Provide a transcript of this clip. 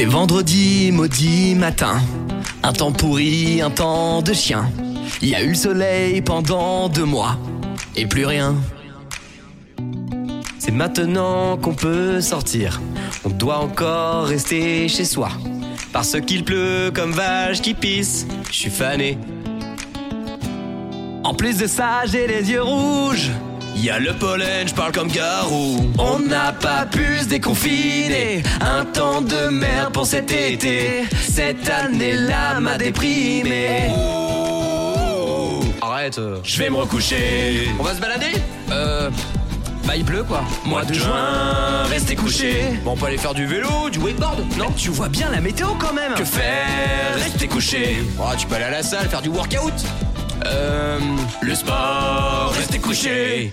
C'est vendredi, maudit matin. Un temps pourri, un temps de chien. Il y a eu le soleil pendant deux mois. Et plus rien. C'est maintenant qu'on peut sortir. On doit encore rester chez soi. Parce qu'il pleut comme vache qui pisse. Je suis fané. En plus de ça, j'ai les yeux rouges. Y a le pollen, je parle comme Garou. On n'a pas pu se déconfiner. Un temps de merde pour cet été. Cette année-là m'a déprimé. Arrête. euh. Je vais me recoucher. On va se balader Euh. Bah, il pleut quoi. Mois de juin, restez couché. Bon, on peut aller faire du vélo, du wakeboard Non, tu vois bien la météo quand même. Que faire Restez couché. Oh, tu peux aller à la salle, faire du workout Euh. Le sport, restez couché